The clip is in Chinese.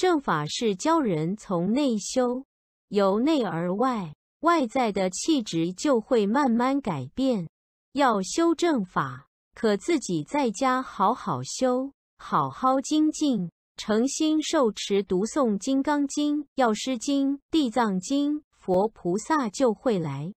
正法是教人从内修，由内而外，外在的气质就会慢慢改变，要修正法，可自己在家好好修。好好精进，诚心受持读诵金刚经、药师经、地藏经、佛菩萨就会来。